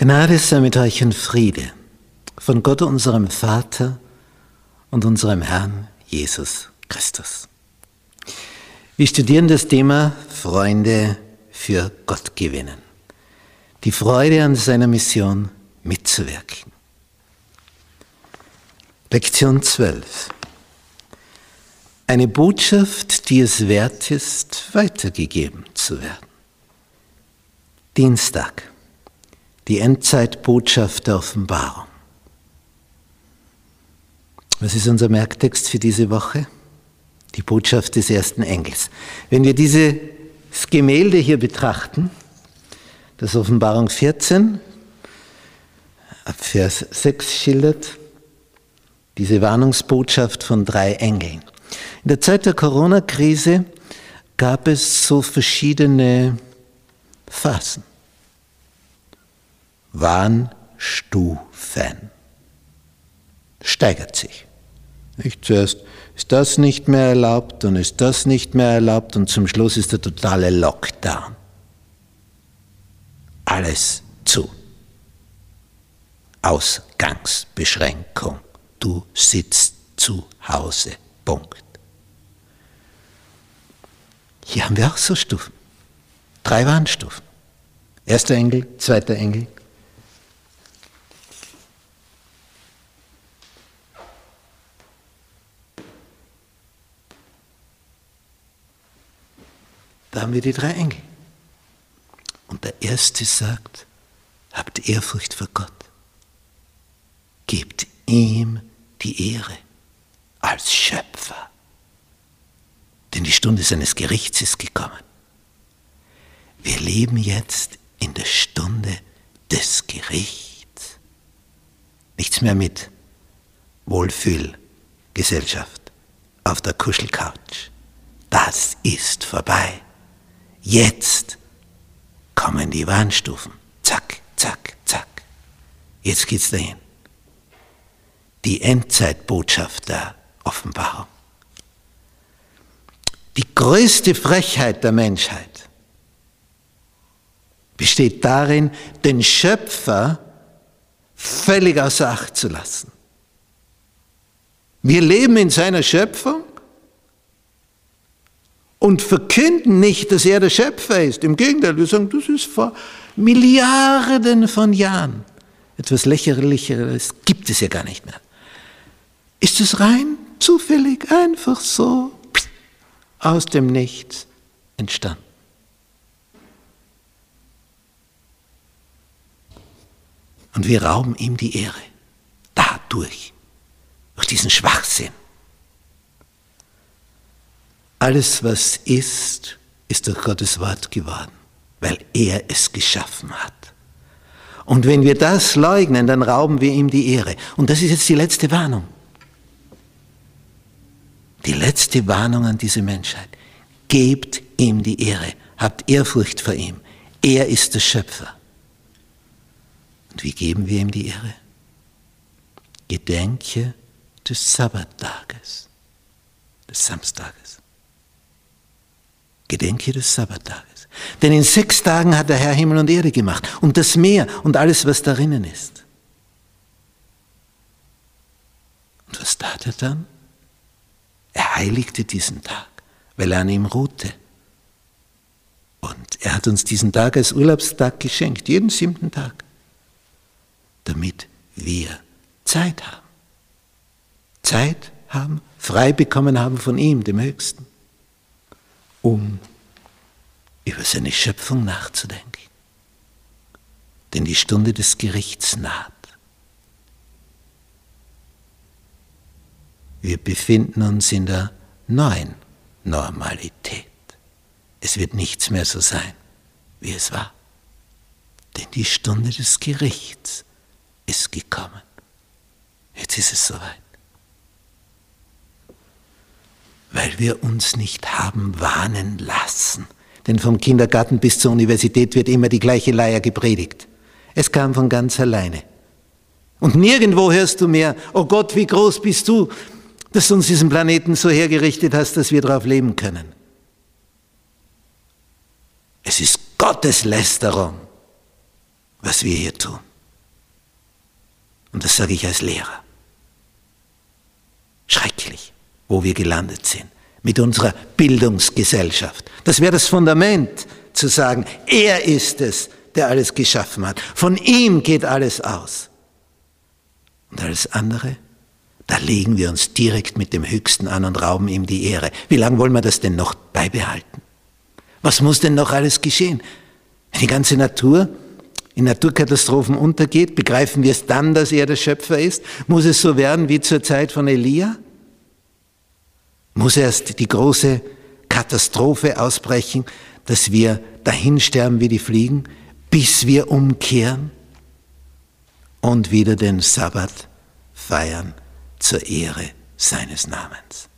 Gnade sei mit euch und Friede von Gott unserem Vater und unserem Herrn Jesus Christus. Wir studieren das Thema Freunde für Gott gewinnen. Die Freude an seiner Mission mitzuwirken. Lektion 12. Eine Botschaft, die es wert ist, weitergegeben zu werden. Dienstag die Endzeitbotschaft der Offenbarung. Was ist unser Merktext für diese Woche? Die Botschaft des ersten Engels. Wenn wir dieses Gemälde hier betrachten, das Offenbarung 14, ab Vers 6 schildert diese Warnungsbotschaft von drei Engeln. In der Zeit der Corona-Krise gab es so verschiedene Phasen. Warnstufen. Steigert sich. Nicht? Zuerst ist das nicht mehr erlaubt, dann ist das nicht mehr erlaubt und zum Schluss ist der totale Lockdown. Alles zu. Ausgangsbeschränkung. Du sitzt zu Hause. Punkt. Hier haben wir auch so Stufen. Drei Warnstufen. Erster Engel, zweiter Engel, Da haben wir die drei Engel. Und der erste sagt, habt Ehrfurcht vor Gott. Gebt ihm die Ehre als Schöpfer. Denn die Stunde seines Gerichts ist gekommen. Wir leben jetzt in der Stunde des Gerichts. Nichts mehr mit Wohlfühlgesellschaft auf der Kuschelcouch. Das ist vorbei. Jetzt kommen die Warnstufen. Zack, zack, zack. Jetzt geht's dahin. Die Endzeitbotschaft der Offenbarung. Die größte Frechheit der Menschheit besteht darin, den Schöpfer völlig außer Acht zu lassen. Wir leben in seiner Schöpfung und verkünden nicht, dass er der Schöpfer ist. Im Gegenteil, wir sagen, das ist vor Milliarden von Jahren. Etwas lächerlicheres gibt es ja gar nicht mehr. Ist es rein zufällig, einfach so aus dem Nichts entstanden? Und wir rauben ihm die Ehre. Dadurch. Durch diesen Schwachsinn. Alles, was ist, ist durch Gottes Wort geworden, weil er es geschaffen hat. Und wenn wir das leugnen, dann rauben wir ihm die Ehre. Und das ist jetzt die letzte Warnung. Die letzte Warnung an diese Menschheit. Gebt ihm die Ehre. Habt Ehrfurcht vor ihm. Er ist der Schöpfer. Und wie geben wir ihm die Ehre? Gedenke des Sabbattages, des Samstages. Gedenke des Sabbattages. Denn in sechs Tagen hat der Herr Himmel und Erde gemacht und das Meer und alles, was darinnen ist. Und was tat er dann? Er heiligte diesen Tag, weil er an ihm ruhte. Und er hat uns diesen Tag als Urlaubstag geschenkt, jeden siebten Tag, damit wir Zeit haben. Zeit haben, frei bekommen haben von ihm, dem Höchsten um über seine Schöpfung nachzudenken. Denn die Stunde des Gerichts naht. Wir befinden uns in der neuen Normalität. Es wird nichts mehr so sein, wie es war. Denn die Stunde des Gerichts ist gekommen. Jetzt ist es soweit weil wir uns nicht haben warnen lassen. Denn vom Kindergarten bis zur Universität wird immer die gleiche Leier gepredigt. Es kam von ganz alleine. Und nirgendwo hörst du mehr, oh Gott, wie groß bist du, dass du uns diesen Planeten so hergerichtet hast, dass wir darauf leben können. Es ist Gottes Lästerung, was wir hier tun. Und das sage ich als Lehrer. Schrecklich, wo wir gelandet sind mit unserer Bildungsgesellschaft. Das wäre das Fundament, zu sagen, er ist es, der alles geschaffen hat. Von ihm geht alles aus. Und alles andere, da legen wir uns direkt mit dem Höchsten an und rauben ihm die Ehre. Wie lange wollen wir das denn noch beibehalten? Was muss denn noch alles geschehen? Wenn die ganze Natur in Naturkatastrophen untergeht, begreifen wir es dann, dass er der Schöpfer ist? Muss es so werden wie zur Zeit von Elia? Muss erst die große Katastrophe ausbrechen, dass wir dahin sterben wie die Fliegen, bis wir umkehren und wieder den Sabbat feiern zur Ehre seines Namens.